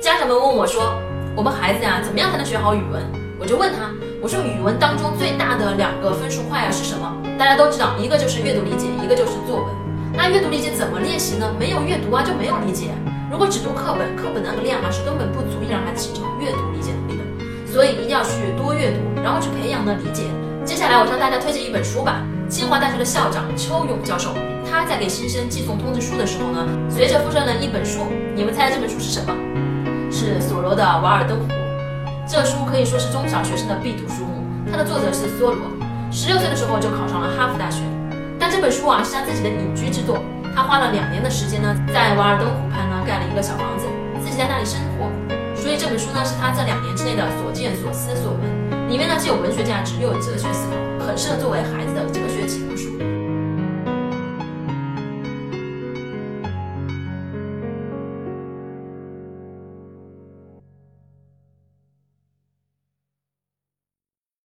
家长们问我说，我们孩子呀，怎么样才能学好语文？我就问他，我说语文当中最大的两个分数块啊是什么？大家都知道，一个就是阅读理解，一个就是作文。那阅读理解怎么练习呢？没有阅读啊，就没有理解。如果只读课本，课本那个量啊，是根本不足以让他形成阅读理解能力的。所以一定要去多阅读，然后去培养呢理解。接下来我向大家推荐一本书吧。清华大学的校长邱勇教授，他在给新生寄送通知书的时候呢，随着附上了一本书。你们猜这本书是什么？是索罗的《瓦尔登湖》。这书可以说是中小学生的必读书目。它的作者是梭罗，十六岁的时候就考上了哈佛大学。但这本书啊是他自己的隐居之作。他花了两年的时间呢，在瓦尔登湖畔呢盖了一个小房子，自己在那里生活。所以这本书呢是他这两年之内的所见所思所闻，里面呢既有文学价值，又有哲学思考。很适合作为孩子的哲学启蒙书。